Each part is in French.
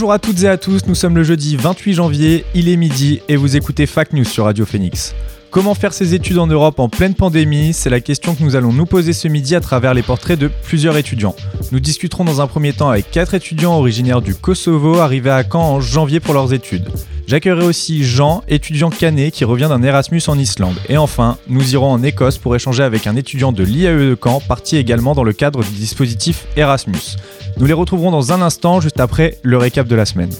Bonjour à toutes et à tous, nous sommes le jeudi 28 janvier, il est midi et vous écoutez Fac News sur Radio Phoenix. Comment faire ses études en Europe en pleine pandémie? C'est la question que nous allons nous poser ce midi à travers les portraits de plusieurs étudiants. Nous discuterons dans un premier temps avec quatre étudiants originaires du Kosovo arrivés à Caen en janvier pour leurs études. J'accueillerai aussi Jean, étudiant canet qui revient d'un Erasmus en Islande. Et enfin, nous irons en Écosse pour échanger avec un étudiant de l'IAE de Caen, parti également dans le cadre du dispositif Erasmus. Nous les retrouverons dans un instant, juste après le récap de la semaine.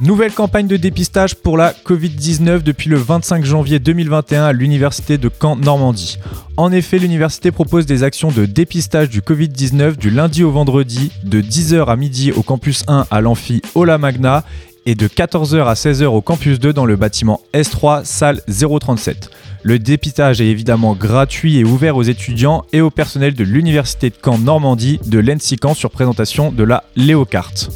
Nouvelle campagne de dépistage pour la Covid-19 depuis le 25 janvier 2021 à l'Université de Caen-Normandie. En effet, l'université propose des actions de dépistage du Covid-19 du lundi au vendredi, de 10h à midi au campus 1 à l'amphi Ola Magna et de 14h à 16h au campus 2 dans le bâtiment S3, salle 037. Le dépistage est évidemment gratuit et ouvert aux étudiants et au personnel de l'Université de Caen Normandie de l'ENSICAN sur présentation de la Léocarte.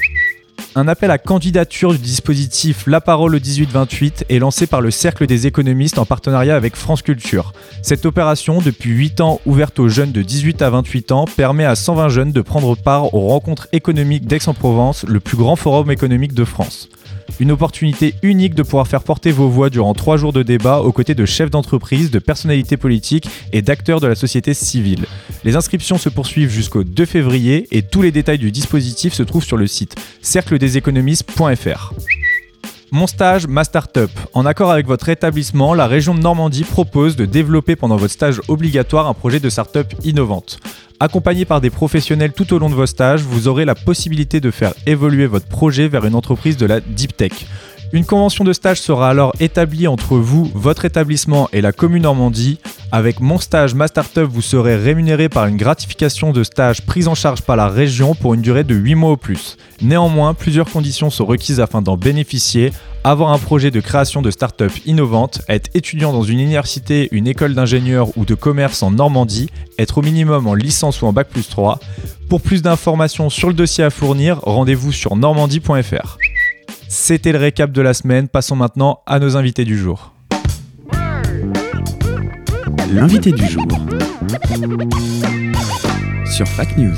Un appel à candidature du dispositif La Parole au 18-28 est lancé par le Cercle des économistes en partenariat avec France Culture. Cette opération, depuis 8 ans ouverte aux jeunes de 18 à 28 ans, permet à 120 jeunes de prendre part aux rencontres économiques d'Aix-en-Provence, le plus grand forum économique de France. Une opportunité unique de pouvoir faire porter vos voix durant trois jours de débat aux côtés de chefs d'entreprise, de personnalités politiques et d'acteurs de la société civile. Les inscriptions se poursuivent jusqu'au 2 février et tous les détails du dispositif se trouvent sur le site cercledeséconomistes.fr. Mon stage, ma startup. En accord avec votre établissement, la région de Normandie propose de développer pendant votre stage obligatoire un projet de startup innovante. Accompagné par des professionnels tout au long de vos stages, vous aurez la possibilité de faire évoluer votre projet vers une entreprise de la deep tech. Une convention de stage sera alors établie entre vous, votre établissement et la commune Normandie. Avec mon stage Ma Startup, vous serez rémunéré par une gratification de stage prise en charge par la région pour une durée de 8 mois au plus. Néanmoins, plusieurs conditions sont requises afin d'en bénéficier avoir un projet de création de start-up innovante, être étudiant dans une université, une école d'ingénieur ou de commerce en Normandie, être au minimum en licence ou en bac plus 3. Pour plus d'informations sur le dossier à fournir, rendez-vous sur normandie.fr. C'était le récap de la semaine, passons maintenant à nos invités du jour. L'invité du jour sur Fact News.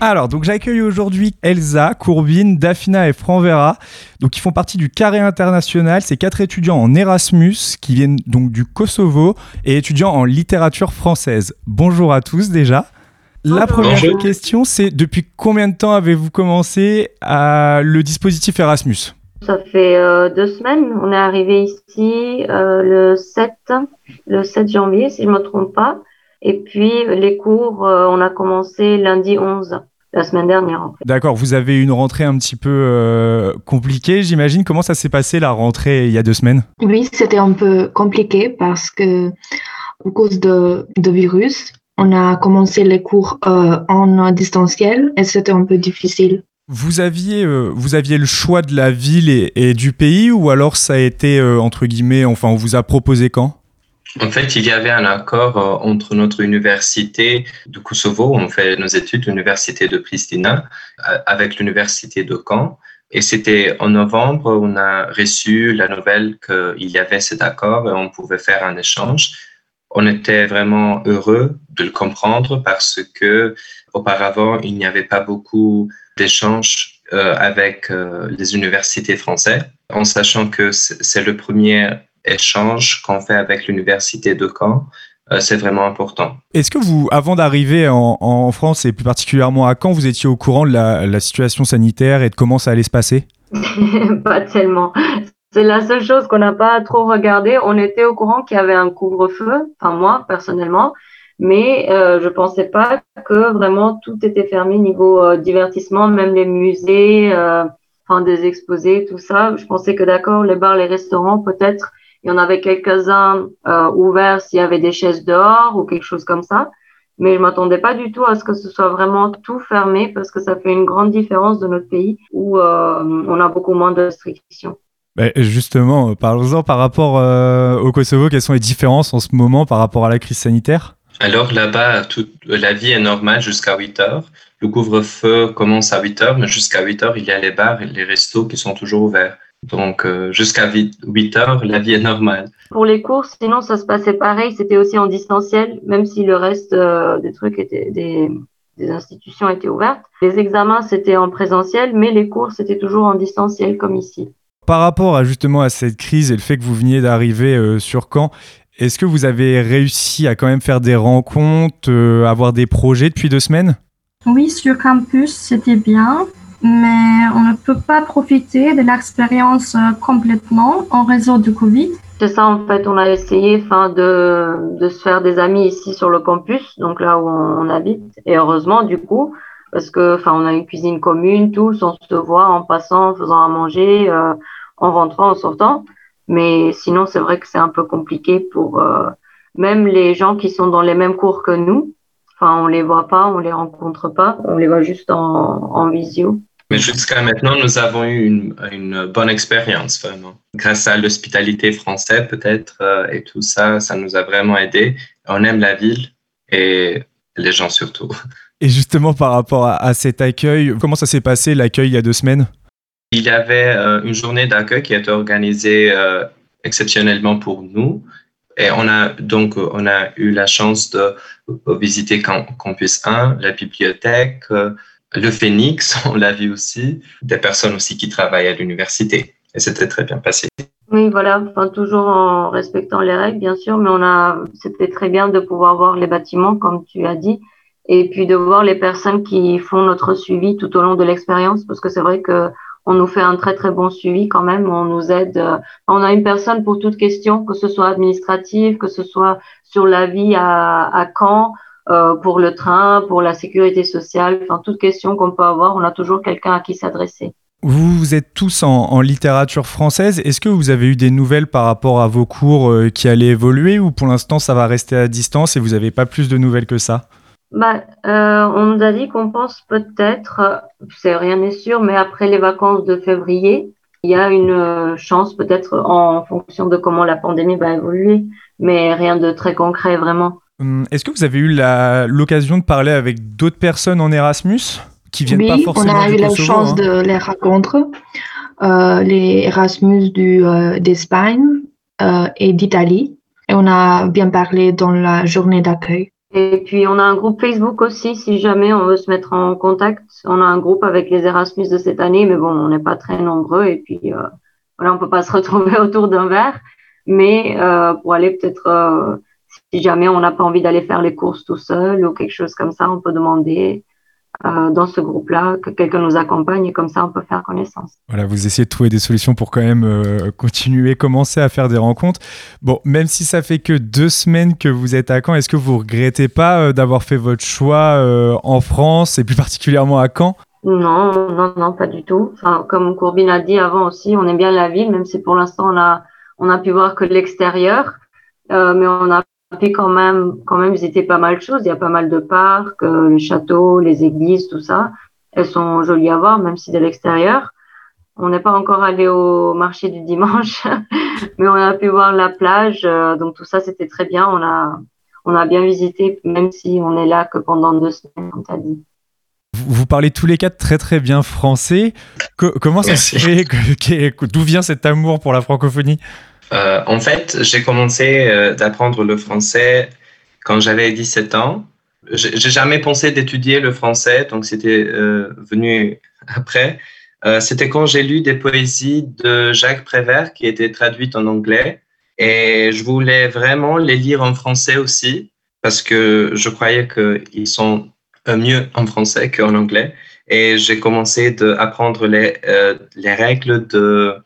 Alors, donc j'accueille aujourd'hui Elsa, Courbine, Daphina et Franvera, donc qui font partie du Carré International. C'est quatre étudiants en Erasmus qui viennent donc du Kosovo et étudiants en littérature française. Bonjour à tous déjà. La première question, c'est depuis combien de temps avez-vous commencé à le dispositif Erasmus? Ça fait euh, deux semaines. On est arrivé ici euh, le 7, le 7 janvier, si je ne me trompe pas. Et puis les cours, euh, on a commencé lundi 11 la semaine dernière. D'accord, vous avez une rentrée un petit peu euh, compliquée, j'imagine. Comment ça s'est passé la rentrée il y a deux semaines? Oui, c'était un peu compliqué parce que, à cause de, de virus, on a commencé les cours euh, en distanciel et c'était un peu difficile. Vous aviez, euh, vous aviez le choix de la ville et, et, du pays ou alors ça a été, euh, entre guillemets, enfin, on vous a proposé quand? En fait, il y avait un accord entre notre université de Kosovo, on fait nos études, l'université de Pristina, avec l'université de Caen. Et c'était en novembre, on a reçu la nouvelle qu'il y avait cet accord et on pouvait faire un échange. On était vraiment heureux de le comprendre parce que auparavant, il n'y avait pas beaucoup d'échanges euh, avec les universités françaises, en sachant que c'est le premier échange qu'on fait avec l'université de Caen. Euh, c'est vraiment important. Est-ce que vous, avant d'arriver en, France et plus particulièrement à Caen, vous étiez au courant de la, situation sanitaire et de comment ça allait se passer? Pas tellement. C'est la seule chose qu'on n'a pas trop regardé. On était au courant qu'il y avait un couvre-feu, enfin moi personnellement, mais euh, je pensais pas que vraiment tout était fermé niveau euh, divertissement, même les musées, enfin des exposés, tout ça. Je pensais que d'accord, les bars, les restaurants peut-être Il y en avait quelques-uns euh, ouverts s'il y avait des chaises dehors ou quelque chose comme ça. Mais je m'attendais pas du tout à ce que ce soit vraiment tout fermé parce que ça fait une grande différence de notre pays où euh, on a beaucoup moins de restrictions. Bah, justement, parlons-en par rapport euh, au Kosovo. Quelles sont les différences en ce moment par rapport à la crise sanitaire? Alors là-bas, la vie est normale jusqu'à 8 heures. Le couvre-feu commence à 8 heures, mais jusqu'à 8 heures, il y a les bars et les restos qui sont toujours ouverts. Donc, euh, jusqu'à 8 heures, la vie est normale. Pour les courses, sinon, ça se passait pareil. C'était aussi en distanciel, même si le reste euh, des trucs étaient des, des institutions étaient ouvertes. Les examens, c'était en présentiel, mais les cours, c'était toujours en distanciel, comme ici. Par rapport à justement à cette crise et le fait que vous veniez d'arriver euh, sur Caen, est-ce que vous avez réussi à quand même faire des rencontres, avoir des projets depuis deux semaines? Oui, sur campus, c'était bien mais on ne peut pas profiter de l'expérience euh, complètement en raison du Covid. C'est ça, en fait, on a essayé enfin, de, de se faire des amis ici sur le campus, donc là où on, habite. Et heureusement, du coup, parce que enfin, on a une cuisine commune, tous, on se voit en passant, en faisant à manger, euh, en rentrant, en sortant. Mais sinon, c'est vrai que c'est un peu compliqué pour euh, même les gens qui sont dans les mêmes cours que nous. Enfin, on les voit pas, on les rencontre pas, on les voit juste en, visio. Mais jusqu'à maintenant, nous avons eu une, une bonne expérience, vraiment. Grâce à l'hospitalité française, peut-être, euh, et tout ça, ça nous a vraiment aidé. On aime la ville et les gens surtout. Et justement, par rapport à, cet accueil, comment ça s'est passé l'accueil il y a deux semaines? Il y avait euh, une journée d'accueil qui a été organisée euh, exceptionnellement pour nous. Et on a donc on a eu la chance de visiter Campus 1, la bibliothèque, le Phénix, on l'a vu aussi, des personnes aussi qui travaillent à l'université. Et c'était très bien passé. Oui, voilà, enfin, toujours en respectant les règles, bien sûr, mais on a, c'était très bien de pouvoir voir les bâtiments, comme tu as dit, et puis de voir les personnes qui font notre suivi tout au long de l'expérience, parce que c'est vrai que on nous fait un très très bon suivi quand même, on nous aide. On a une personne pour toute question, que ce soit administrative, que ce soit sur la vie à, à Caen, euh, pour le train, pour la sécurité sociale, enfin toute question qu'on peut avoir, on a toujours quelqu'un à qui s'adresser. Vous êtes tous en, littérature française. Est-ce que vous avez eu des nouvelles par rapport à vos cours euh, qui allaient évoluer ou pour l'instant ça va rester à distance et vous n'avez pas plus de nouvelles que ça? Bah, euh, On nous a dit qu'on pense peut-être, c'est rien n'est sûr, mais après les vacances de février, il y a une chance peut-être en fonction de comment la pandémie va évoluer, mais rien de très concret vraiment. Hum, est-ce que vous avez eu l'occasion de parler avec d'autres personnes en Erasmus qui viennent pas forcément on a eu la chance hein de les rencontrer. Euh, les Erasmus euh, d'Espagne euh, et d'Italie. Et on a bien parlé dans la journée d'accueil. Et puis on a un groupe Facebook aussi, si jamais on veut se mettre en contact. On a un groupe avec les Erasmus de cette année, mais bon, on n'est pas très nombreux. Et puis voilà, on peut pas se retrouver autour d'un verre. Mais pour aller peut-être si jamais on n'a pas envie d'aller faire les courses tout seul ou quelque chose comme ça, on peut demander euh, dans ce groupe-là que quelqu'un nous accompagne et comme ça on peut faire connaissance. Voilà, vous essayez de trouver des solutions pour quand même euh, continuer, commencer à faire des rencontres. Bon, même si ça fait que deux semaines que vous êtes à Caen, est-ce que vous regrettez pas euh, d'avoir fait votre choix en France et plus particulièrement à Caen? Non, non, non, pas du tout. Enfin, comme Courbine a dit avant aussi, on aime bien la ville, même si pour l'instant on a on a pu voir que l'extérieur. mais on a puis quand même, quand même visiter pas mal de choses. Il y a pas mal de parcs, euh, les châteaux, les églises, tout ça. Elles sont jolies à voir, même si de l'extérieur. On n'est pas encore allé au marché du dimanche, mais on a pu voir la plage. Euh, donc tout ça, c'était très bien. On a, on a bien visité, même si on est là que pendant deux semaines, comme tu as dit. Vous parlez tous les quatre très très bien français. comment ça se fait D'où vient cet amour pour la francophonie? Euh, en fait, j'ai commencé euh, d'apprendre le français quand j'avais 17 ans. J'ai jamais pensé d'étudier le français, donc c'était euh, venu après. c'était quand j'ai lu des poésies de Jacques Prévert qui étaient traduites en anglais. Et je voulais vraiment les lire en français aussi, parce que je croyais qu'ils sont mieux en français qu'en anglais. Et j'ai commencé à apprendre les, les règles de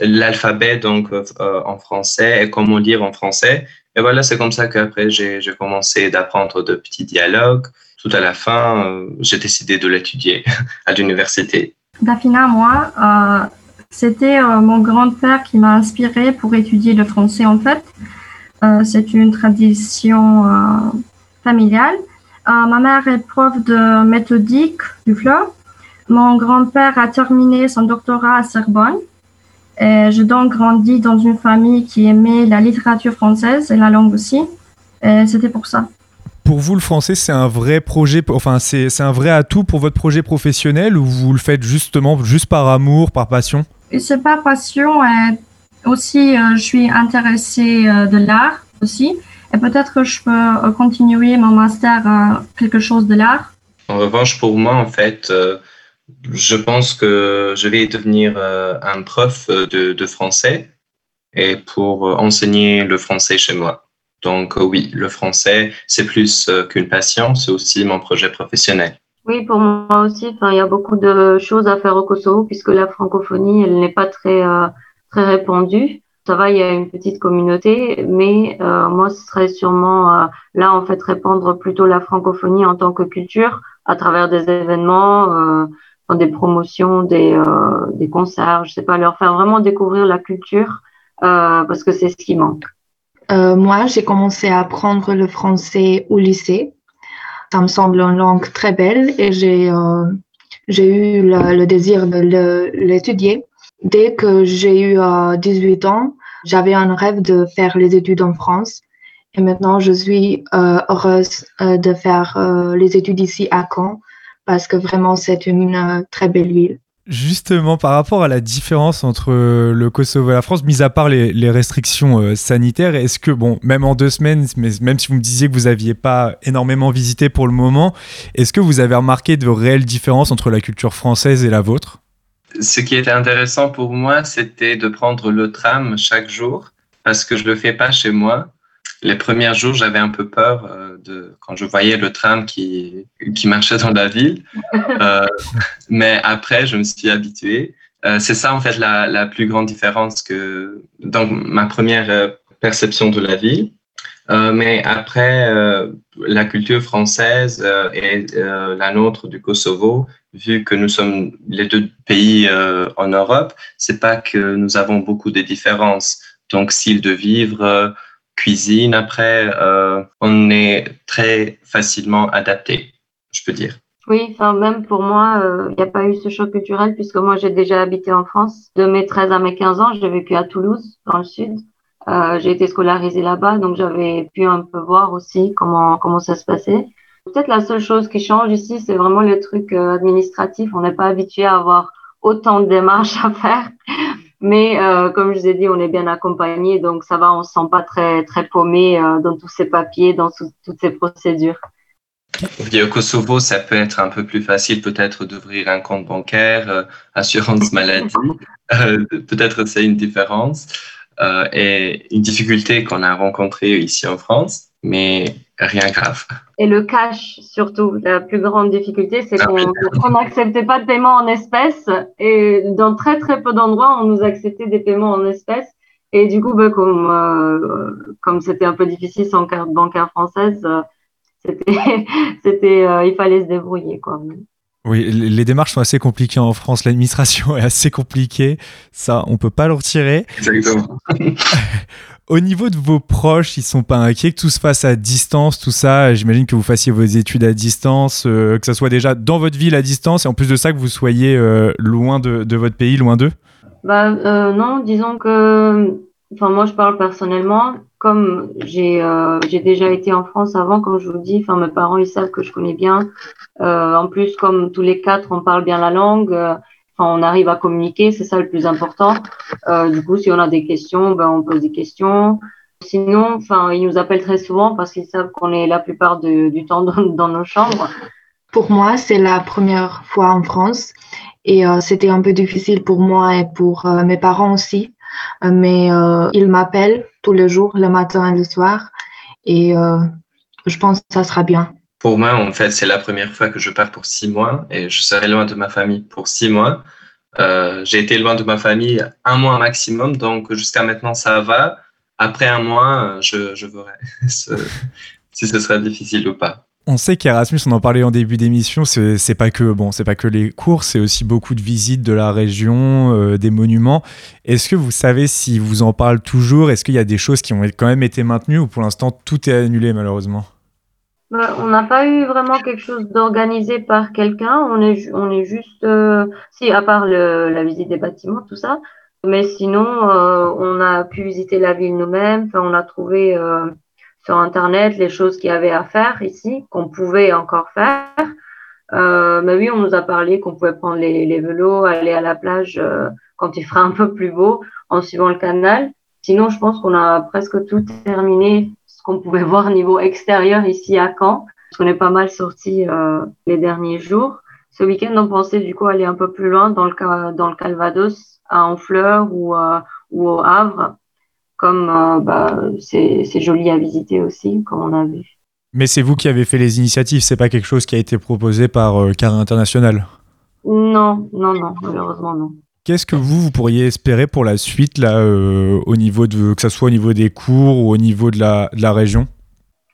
l'alphabet donc euh, en français et comment lire en français. Et voilà, c'est comme ça qu'après j'ai commencé d'apprendre de petits dialogues. Tout à la fin, euh, j'ai décidé de l'étudier à l'université. Dafina, moi, euh, C'était mon grand-père qui m'a inspiré pour étudier le français en fait. c'est une tradition familiale. ma mère est prof de méthodique du FLE. Mon grand-père a terminé son doctorat à Sorbonne. Et j'ai donc grandi dans une famille qui aimait la littérature française et la langue aussi. Et c'était pour ça. Pour vous, le français, c'est un vrai projet, enfin, c'est un vrai atout pour votre projet professionnel ou vous le faites justement juste par amour, par passion? C'est par passion et aussi euh, je suis intéressée euh, de l'art aussi. Et peut-être que je peux euh, continuer mon master à quelque chose de l'art. En revanche, pour moi, en fait, je pense que je vais devenir un prof de, de français et pour enseigner le français chez moi. Donc euh, oui, le français, c'est plus euh, qu'une passion, c'est aussi mon projet professionnel. Oui, pour moi aussi, il y a beaucoup de choses à faire au Kosovo puisque la francophonie, elle n'est pas très, euh, très répandue. Ça va, il y a une petite communauté, mais moi, ce serait sûrement là, en fait, répandre plutôt la francophonie en tant que culture à travers des événements, des promotions, des, des concerts, je sais pas, leur faire vraiment découvrir la culture parce que c'est ce qui manque. Euh, moi, j'ai commencé à apprendre le français au lycée. Ça me semble une langue très belle et j'ai euh, eu le, désir de l'étudier. Dès que j'ai eu 18 euh, ans, j'avais un rêve de faire les études en France. Et maintenant, je suis heureuse de faire les études ici à Caen parce que vraiment, c'est une très belle ville. Justement, par rapport à la différence entre le Kosovo et la France, mis à part les, restrictions euh, sanitaires, est-ce que, bon, même en deux semaines, mais même si vous me disiez que vous n'aviez pas énormément visité pour le moment, est-ce que vous avez remarqué de réelles différences entre la culture française et la vôtre? Ce qui était intéressant pour moi, c'était de prendre le tram chaque jour, parce que je ne le fais pas chez moi les premiers jours, j'avais un peu peur euh, de quand je voyais le tram qui, qui marchait dans la ville. Euh, mais après, je me suis habitué. Euh, c'est ça, en fait, la, la, plus grande différence que dans ma première perception de la ville. mais après, la culture française et la nôtre du Kosovo, vu que nous sommes les deux pays en Europe, c'est pas que nous avons beaucoup de différences. Donc, style de vivre, cuisine après, euh, on est très facilement adapté, je peux dire. Oui, enfin même pour moi, euh, il n'y a pas eu ce choc culturel puisque moi j'ai déjà habité en France. De mes 13 à mes 15 ans, j'ai vécu à Toulouse, dans le sud. Euh, j'ai été scolarisée là-bas, donc j'avais pu un peu voir aussi comment comment ça se passait. Peut-être la seule chose qui change ici, c'est vraiment les trucs administratifs. On n'est pas habitué à avoir autant de démarches à faire. Mais euh, comme je vous ai dit, on est bien accompagné, donc ça va, on se sent pas très très paumé euh, dans tous ces papiers, dans toutes ces procédures. au Kosovo, ça peut être un peu plus facile peut-être d'ouvrir un compte bancaire, euh, assurance maladie. peut-être c'est une différence et une difficulté qu'on a rencontrée ici en France, mais rien grave. Et le cash, surtout, la plus grande difficulté, c'est ah qu'on n'acceptait pas de paiement en espèces. Et dans très, très peu d'endroits, on nous acceptait des paiements en espèces. Et du coup, bah, comme euh, comme c'était un peu difficile sans carte bancaire française, euh, c'était, c'était, euh, il fallait se débrouiller, quoi. Oui, les démarches sont assez compliquées en France. L'administration est assez compliquée. Ça, on peut pas le retirer. Exactement. Au niveau de vos proches, ils sont pas inquiets que tout se fasse à distance, tout ça? J'imagine que vous fassiez vos études à distance, euh, que ça soit déjà dans votre ville à distance, et en plus de ça, que vous soyez euh, loin de, votre pays, loin d'eux? Bah euh, non, disons que, enfin moi je parle personnellement, comme j'ai j'ai déjà été en France avant, comme je vous dis, enfin mes parents ils savent que je connais bien. en plus, comme tous les quatre, on parle bien la langue on arrive à communiquer, c'est ça le plus important. Euh, du coup, si on a des questions, ben, on pose des questions. Sinon, enfin, ils nous appellent très souvent parce qu'ils savent qu'on est la plupart du temps dans, nos chambres. Pour moi, c'est la première fois en France et euh, c'était un peu difficile pour moi et pour euh, mes parents aussi. mais ils m'appellent tous les jours, le matin et le soir, et je pense que ça sera bien. Pour moi, en fait, c'est la première fois que je pars pour six mois et je serai loin de ma famille pour six mois. Euh, j'ai été loin de ma famille un mois maximum, donc jusqu'à maintenant ça va. Après un mois, je, verrai si ce sera difficile ou pas. On sait qu'Erasmus, on en parlait en début d'émission, c'est pas que bon, c'est pas que les cours, c'est aussi beaucoup de visites de la région, euh, des monuments. Est-ce que vous savez si vous en parlez toujours? Est-ce qu'il y a des choses qui ont quand même été maintenues ou pour l'instant tout est annulé malheureusement? On n'a pas eu vraiment quelque chose d'organisé par quelqu'un. On est, on est juste, euh, si à part le, la visite des bâtiments, tout ça. Mais sinon, euh, on a pu visiter la ville nous-mêmes. Enfin, on a trouvé sur Internet les choses qu'il y avait à faire ici, qu'on pouvait encore faire. Euh, mais oui, on nous a parlé qu'on pouvait prendre les, les, vélos, aller à la plage euh, quand il fera un peu plus beau en suivant le canal. Sinon, je pense qu'on a presque tout terminé ce qu'on pouvait voir niveau extérieur ici à Caen, parce qu'on est pas mal sorti euh, les derniers jours. Ce week-end, on pensait du coup aller un peu plus loin dans le, dans le Calvados, à Honfleur ou, euh, ou au Havre, comme euh, bah, c'est joli à visiter aussi, comme on a vu. Mais c'est vous qui avez fait les initiatives, c'est pas quelque chose qui a été proposé par euh, Carré International? Non, non, non, malheureusement non. Qu'est-ce que vous, vous pourriez espérer pour la suite, là, euh, au niveau de, que ce soit au niveau des cours ou au niveau de la, de la région?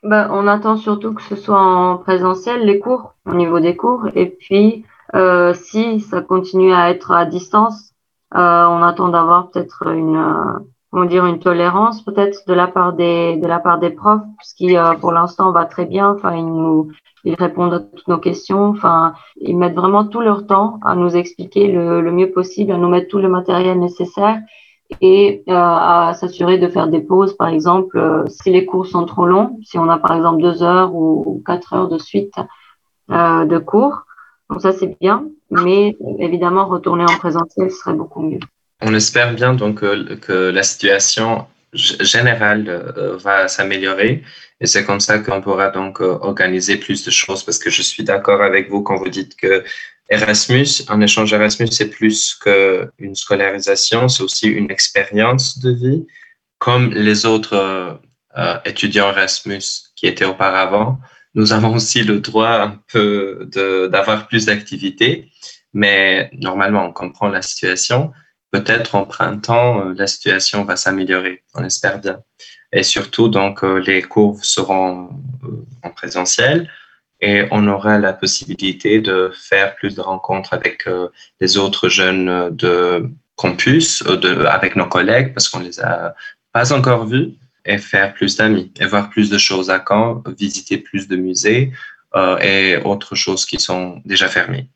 Bah, On attend surtout que ce soit en présentiel, les cours, au niveau des cours. Et puis, euh, si ça continue à être à distance, euh, on attend d'avoir peut-être une, on dire une tolérance peut-être de la part des de la part des profs ce euh, pour l'instant va très bien. Enfin ils nous ils répondent à toutes nos questions. Enfin ils mettent vraiment tout leur temps à nous expliquer le, le mieux possible à nous mettre tout le matériel nécessaire et euh, à s'assurer de faire des pauses. Par exemple euh, si les cours sont trop longs si on a par exemple deux heures ou quatre heures de suite de cours donc ça c'est bien. Mais évidemment retourner en présentiel serait beaucoup mieux on espère bien donc euh, que la situation générale euh, va s'améliorer et c'est comme ça qu'on pourra donc euh, organiser plus de choses parce que je suis d'accord avec vous quand vous dites que Erasmus, un échange Erasmus, c'est plus qu'une scolarisation, c'est aussi une expérience de vie, comme les autres étudiants Erasmus qui étaient auparavant. Nous avons aussi le droit un peu d'avoir plus d'activités, mais normalement, on comprend la situation peut-être en printemps, euh, la situation va s'améliorer, on espère bien. Et surtout, donc, euh, les cours seront euh, en présentiel et on aura la possibilité de faire plus de rencontres avec les autres jeunes de campus, avec nos collègues, parce qu'on les a pas encore vus, et faire plus d'amis, et voir plus de choses à Caen, visiter plus de musées et autres choses qui sont déjà fermées.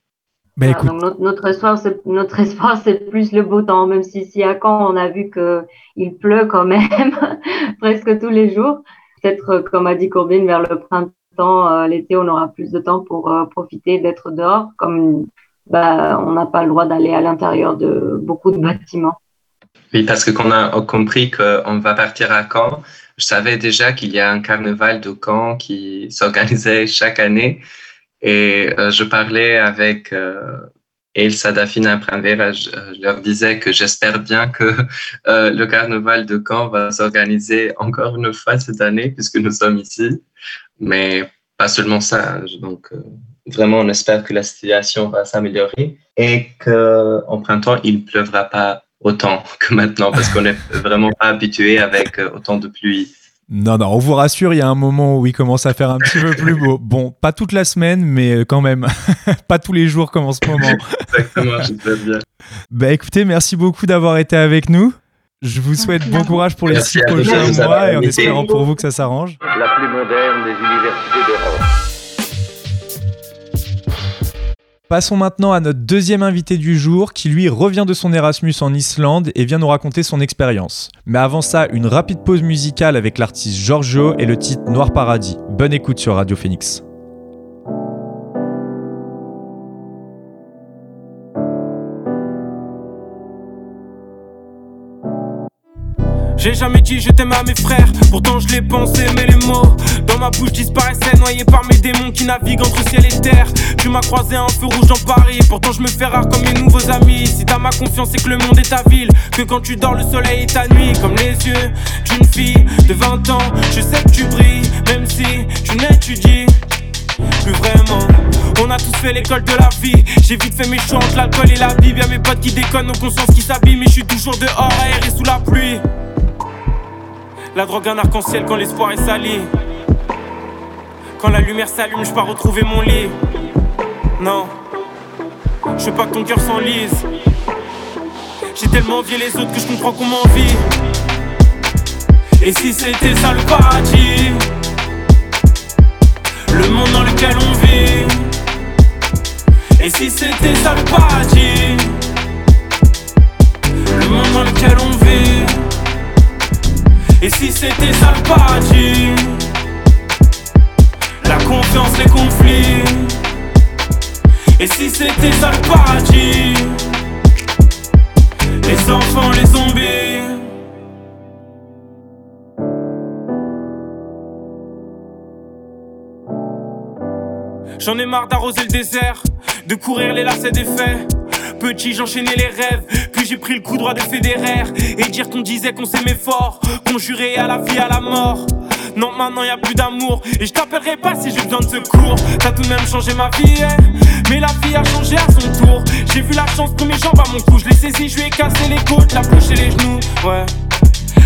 Ben, notre, notre, espoir, c'est notre espoir, c'est plus le beau temps. Même si ici à Caen, on a vu que il pleut quand même presque tous les jours. Peut-être, euh, comme a dit Corbin, vers le printemps, euh, l'été, on aura plus de temps pour euh, profiter d'être dehors. Comme bah, on n'a pas le droit d'aller à l'intérieur de beaucoup de bâtiments. Oui, parce que qu'on a compris qu'on va partir à Caen. Je savais déjà qu'il y a un carnaval de Caen qui s'organisait chaque année. Et euh, je parlais avec euh, Elsa Dafina Primavera, je, je, leur disais que j'espère bien que euh, le carnaval de Caen va s'organiser encore une fois cette année, puisque nous sommes ici. Mais pas seulement ça. Donc, euh, vraiment, on espère que la situation va s'améliorer et qu'en printemps, il ne pleuvra pas autant que maintenant, parce qu'on n'est vraiment pas habitué avec euh, autant de pluie. Non, non, on vous rassure, il y a un moment où il commence à faire un petit peu plus beau. Bon, pas toute la semaine, mais quand même, pas tous les jours comme en ce moment. Exactement, j'espère bien. Bah écoutez, merci beaucoup d'avoir été avec nous. Je vous souhaite bon courage pour les six prochains mois et en espérant pour vous que ça s'arrange. La plus moderne des universités d'Europe. Passons maintenant à notre deuxième invité du jour qui lui revient de son Erasmus en Islande et vient nous raconter son expérience. Mais avant ça, une rapide pause musicale avec l'artiste Giorgio et le titre Noir Paradis. Bonne écoute sur Radio Phoenix. J'ai jamais dit je t'aime à mes frères, pourtant je l'ai pensé, mais les mots dans ma bouche disparaissaient, noyés par mes démons qui naviguent entre ciel et terre. Tu m'as croisé un feu rouge en Paris, pourtant je me fais rare comme mes nouveaux amis. Si t'as ma confiance, c'est que le monde est ta ville, que quand tu dors, le soleil est ta nuit, comme les yeux d'une fille de 20 ans. Je sais que tu brilles, même si tu n'étudies plus vraiment. On a tous fait l'école de la vie. J'ai vite fait mes choix entre l'alcool et la Bible. Y'a mes potes qui déconnent, nos consciences qui s'abîment. Mais je suis toujours dehors, aéré sous la pluie. La drogue un arc-en-ciel quand l'espoir est sali. Quand la lumière s'allume, je pas retrouver mon lit. Non, je veux pas que ton cœur s'enlise. J'ai tellement envié les autres que je comprends qu'on m'envie. Et si c'était ça le paradis? Le monde dans lequel on vit Et si c'était ça le paradis? Le monde dans lequel on vit Et si c'était ça le paradis? La confiance, les conflits. Et si c'était ça le paradis? Les enfants, les zombies. J'en ai marre d'arroser le désert, de courir les lacets des faits. Petit, j'enchaînais les rêves, puis j'ai pris le coup droit de fédéraire. Et dire qu'on disait qu'on s'aimait fort, qu'on jurait à la vie, à la mort. Non, maintenant y a plus d'amour, et je t'appellerai pas si j'ai besoin de secours. T'as tout de même changé ma vie, hein. mais la vie a changé à son tour. J'ai vu la chance pour mes jambes à mon cou, je l'ai saisi, je lui ai cassé les côtes, la bouche et les genoux, ouais.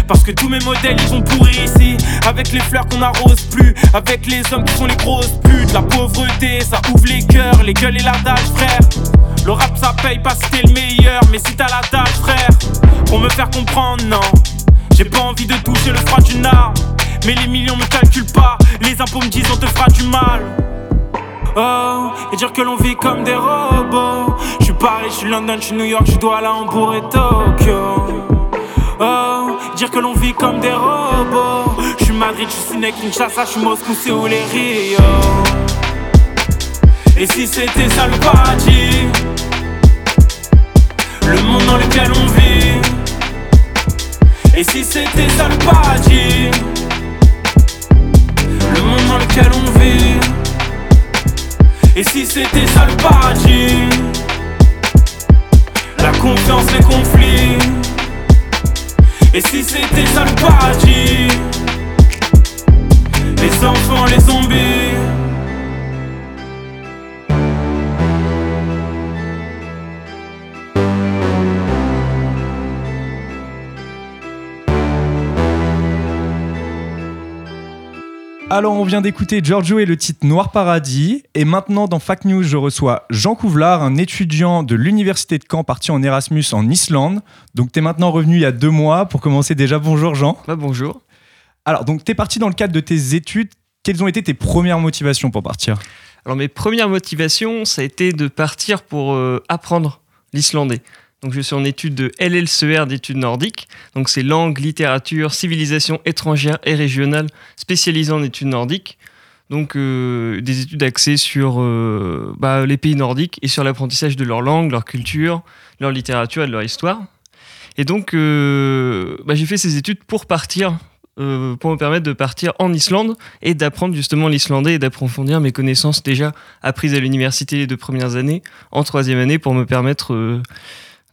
Parce que tous mes modèles ils sont pourris ici Avec les fleurs qu'on n'arrose plus Avec les hommes qui sont les grosses putes La pauvreté ça ouvre les cœurs Les gueules et l'ardage frère Le rap ça paye pas si t'es le meilleur Mais si t'as la dalle frère Pour me faire comprendre non J'ai pas envie de toucher le froid d'une arme Mais les millions me calculent pas Les impôts me disent on te fera du mal Oh, et dire que l'on vit comme des robots. Je suis Paris, je suis London, je suis New York, je dois là Hambourg et Tokyo. Oh, dire que l'on vit comme des robots. Je suis Madrid, je suis Kinshasa, je suis Moscou, Séoul et Rio. Et si c'était ça le paradis, le monde dans lequel on vit. Et si c'était ça le paradis, le monde dans lequel on vit. Et si c'était ça le paradis, la confiance, les conflits. Et si c'était ça le paradis? Les enfants, les zombies Alors, on vient d'écouter Giorgio et le titre Noir Paradis. Et maintenant, dans Fact News, je reçois Jean Couvlar, un étudiant de l'Université de Caen parti en Erasmus en Islande. Donc, tu es maintenant revenu il y a deux mois. Pour commencer, déjà, bonjour Jean. Bah, bonjour. Alors, donc, tu es parti dans le cadre de tes études. Quelles ont été tes premières motivations pour partir? Alors, mes premières motivations, ça a été de partir pour euh, apprendre l'islandais. Donc, je suis en études de LLCR d'études nordiques. Donc, c'est langue, littérature, civilisation étrangère et régionale spécialisée en études nordiques. Donc, euh, des études axées sur euh, bah, les pays nordiques et sur l'apprentissage de leur langue, leur culture, leur littérature et de leur histoire. Et donc, euh, bah, j'ai fait ces études pour partir, pour me permettre de partir en Islande et d'apprendre justement l'islandais et d'approfondir mes connaissances déjà apprises à l'université les deux premières années, en troisième année, pour me permettre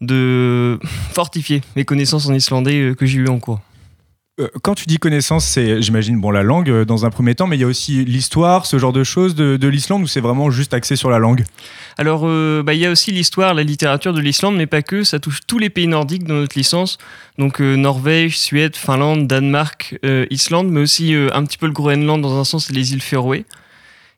de fortifier mes connaissances en islandais euh, que j'ai eu en cours. Euh, Quand tu dis connaissance, c'est, j'imagine, bon, la langue euh, dans un premier temps, mais il y a aussi l'histoire, ce genre de choses de, de l'Islande, ou c'est vraiment juste axé sur la langue? Alors, euh, bah, il y a aussi l'histoire, la littérature de l'Islande, mais pas que. Ça touche tous les pays nordiques dans notre licence. Donc, euh, Norvège, Suède, Finlande, Danemark, euh, Islande, mais aussi un petit peu le Groenland dans un sens et les îles Féroé.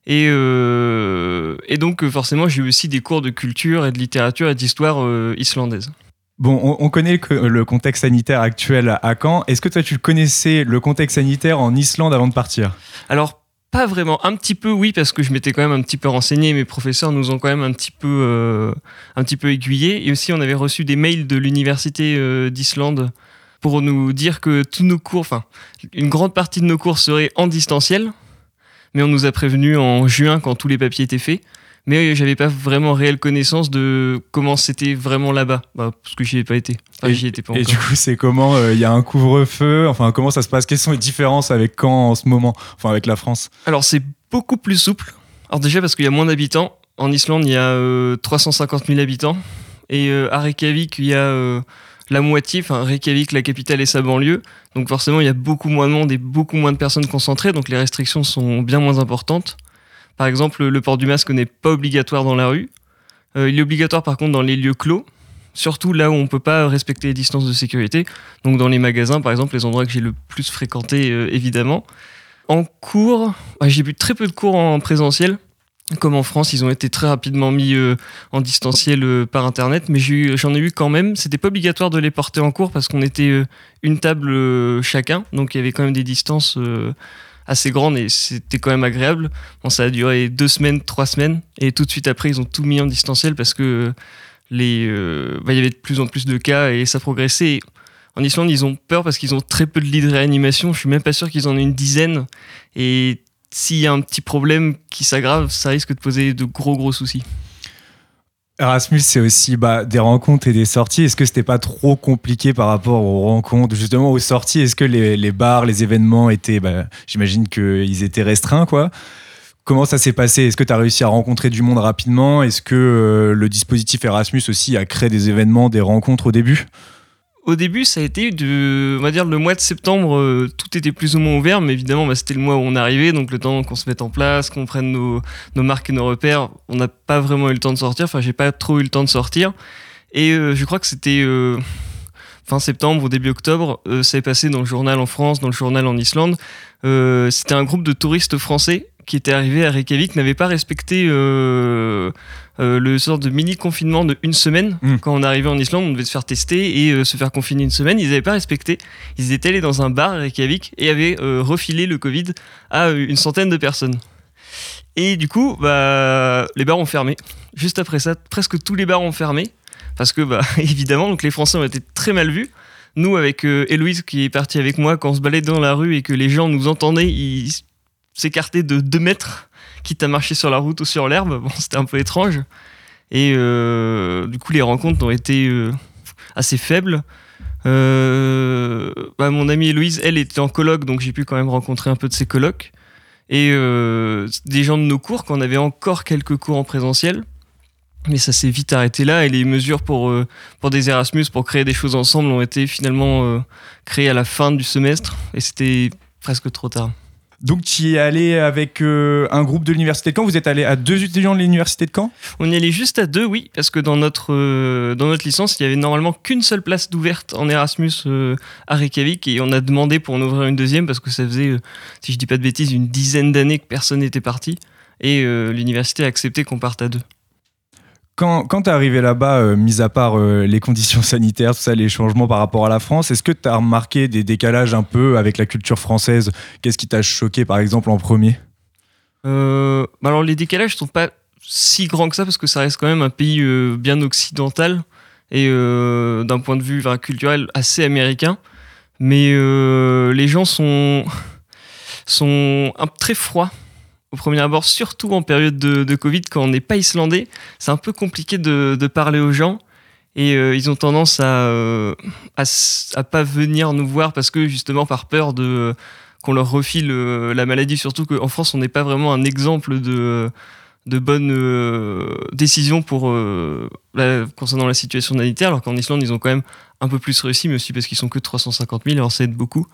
Et, euh, et donc, euh, forcément, j'ai eu aussi des cours de culture et de littérature et d'histoire euh, islandaise. Bon, on, on connaît le contexte sanitaire actuel à- Caen. Est-ce que toi, tu connaissais le contexte sanitaire en Islande avant de partir? Alors, pas vraiment. Un petit peu, oui, parce que je m'étais quand même un petit peu renseigné. Mes professeurs nous ont quand même un petit peu, euh, un petit peu aiguillés. Et aussi, on avait reçu des mails de l'université d'Islande pour nous dire que tous nos cours, enfin, une grande partie de nos cours seraient en distanciel. Mais on nous a prévenu en juin quand tous les papiers étaient faits. Mais euh, j'avais pas vraiment réelle connaissance de comment c'était vraiment là-bas, Bah, parce que j'y ai pas été. Enfin, Et- j'y étais pas Et encore. du coup, c'est comment euh, Il y a un couvre-feu? Enfin, comment ça se passe? Quelles sont les différences avec Caen en ce moment? Enfin, avec la France? Alors c'est beaucoup plus souple. Alors déjà parce qu'il y a moins d'habitants. En Islande, il y a euh, 350 000 habitants. Et euh, à Reykjavik, il y a euh, la moitié. Enfin, Reykjavik, la capitale et sa banlieue. Donc forcément, il y a beaucoup moins de monde et beaucoup moins de personnes concentrées. Donc les restrictions sont bien moins importantes. Par exemple, le port du masque n'est pas obligatoire dans la rue. Euh, il est obligatoire par contre dans les lieux clos. Surtout là où on peut pas respecter les distances de sécurité. Donc dans les magasins, par exemple, les endroits que j'ai le plus fréquentés, euh, évidemment. En cours, bah, j'ai eu très peu de cours en présentiel. Comme en France, ils ont été très rapidement mis euh, en distanciel euh, par internet, mais j'en ai, eu quand même. C'était pas obligatoire de les porter en cours parce qu'on était euh, une table chacun, donc il y avait quand même des distances assez grandes et c'était quand même agréable. Bon, ça a duré deux semaines, trois semaines, et tout de suite après, ils ont tout mis en distanciel parce que les, bah, il y avait de plus en plus de cas et ça progressait. En Islande, ils ont peur parce qu'ils ont très peu de lits de réanimation. Je suis même pas sûr qu'ils en aient une dizaine. Et s'il y a un petit problème qui s'aggrave, ça risque de poser de gros gros soucis. Erasmus, c'est aussi bah, des rencontres et des sorties. Est-ce que c'était pas trop compliqué par rapport aux rencontres, justement aux sorties Est-ce que les, bars, les événements étaient, bah, j'imagine qu'ils étaient restreints, quoi? Comment ça s'est passé? Est-ce que tu as réussi à rencontrer du monde rapidement? Est-ce que euh, le dispositif Erasmus aussi a créé des événements, des rencontres au début? Au début, ça a été on le mois de septembre, euh, tout était plus ou moins ouvert, mais évidemment, bah, c'était le mois où on arrivait, donc le temps qu'on se mette en place, qu'on prenne nos, marques et nos repères, on n'a pas vraiment eu le temps de sortir. Enfin, j'ai pas trop eu le temps de sortir. Et euh, je crois que c'était euh, fin septembre ou début octobre, ça est passé dans le journal en France, dans le journal en Islande. c'était un groupe de touristes français qui était arrivé à Reykjavik n'avait pas respecté euh, euh, le sort de mini confinement de une semaine. Hmm. Quand on arrivait en Islande, on devait se faire tester et euh, se faire confiner une semaine. Ils n'avaient pas respecté. Ils étaient allés dans un bar à Reykjavik et avaient refilé le Covid à une centaine de personnes. Et du coup, bah, les bars ont fermé. Juste après ça, presque tous les bars ont fermé parce que, bah, évidemment, donc les Français ont été très mal vus nous, avec Héloïse qui est partie avec moi, quand on se baladait dans la rue et que les gens nous entendaient, ils s'écarter de 2 mètres, quitte à marcher sur la route ou sur l'herbe. Bon, c'était un peu étrange. Et euh, du coup, les rencontres ont été euh, assez faibles. Euh, bah, mon amie Héloïse, elle était en colloque, donc j'ai pu quand même rencontrer un peu de ses colloques. Et des gens de nos cours, quand on avait encore quelques cours en présentiel. Mais ça s'est vite arrêté là et les mesures pour, pour des Erasmus, pour créer des choses ensemble, ont été finalement créées à la fin du semestre et c'était presque trop tard. Donc tu es allé avec euh, un groupe de l'université de Caen. Vous êtes allé à deux étudiants de l'université de Caen? On y allait juste à deux, oui, parce que dans notre euh, dans notre licence, il y avait normalement qu'une seule place d'ouverte en Erasmus euh, à Reykjavik et on a demandé pour en ouvrir une deuxième parce que ça faisait, si je dis pas de bêtises, une dizaine d'années que personne n'était parti et l'université a accepté qu'on parte à deux. Quand, tu es arrivé là-bas, euh, mis à part euh, les conditions sanitaires, tout ça, les changements par rapport à la France, est-ce que tu as remarqué des décalages un peu avec la culture française? Qu'est-ce qui t'a choqué, par exemple, en premier? Euh, bah Alors, les décalages sont pas si grands que ça, parce que ça reste quand même un pays bien occidental et d'un point de vue culturel assez américain. Mais les gens sont, sont très froids au premier abord, surtout en période de, Covid, quand on n'est pas islandais, c'est un peu compliqué de, parler aux gens. Et euh, ils ont tendance à, euh, pas venir nous voir parce que justement par peur de qu'on leur refile euh, la maladie. Surtout qu'en France, on n'est pas vraiment un exemple de de bonnes décisions pour concernant la situation sanitaire, alors qu'en Islande, ils ont quand même un peu plus réussi, mais aussi parce qu'ils sont que 350 000, alors ça aide beaucoup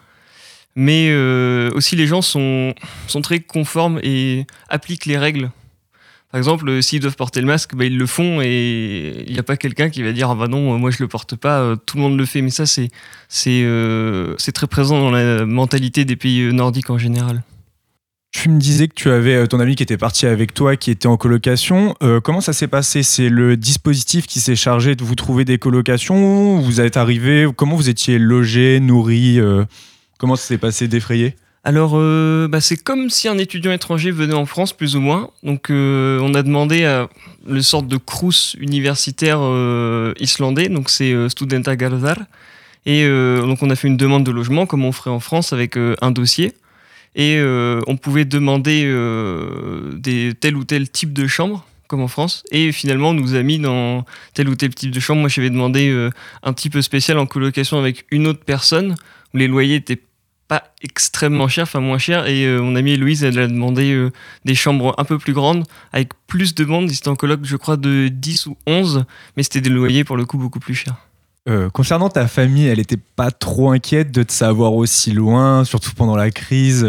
mais euh, aussi les gens sont, sont très conformes et appliquent les règles. Par exemple, euh, s'ils doivent porter le masque, bah, ils le font et il n'y a pas quelqu'un qui va dire ah bah non, moi je le porte pas, euh, tout le monde le fait. Mais ça, c'est c'est c'est très présent dans la mentalité des pays nordiques en général. Tu me disais que tu avais ton ami qui était parti avec toi, qui était en colocation. comment ça s'est passé? C'est le dispositif qui s'est chargé de vous trouver des colocations Vous êtes arrivé? Comment vous étiez logé, nourri Comment ça s'est passé d'effrayé alors, euh, bah, c'est comme si un étudiant étranger venait en France, plus ou moins. Donc, euh, on a demandé à le sorte de crous universitaire euh, islandais, donc c'est Studenta Garðar. Et donc, on a fait une demande de logement, comme on ferait en France, avec un dossier. Et on pouvait demander des, tel ou tel type de chambre, comme en France. Et finalement, on nous a mis dans tel ou tel type de chambre. Moi, j'avais demandé un type spécial en colocation avec une autre personne, où les loyers étaient pas extrêmement cher, enfin moins cher. Et euh, mon amie Louise, elle a demandé euh, des chambres un peu plus grandes, avec plus de monde. C'était en colloque, je crois, de 10 ou 11, mais c'était des loyers pour le coup beaucoup plus chers. Euh, concernant ta famille, elle était pas trop inquiète de te savoir aussi loin, surtout pendant la crise.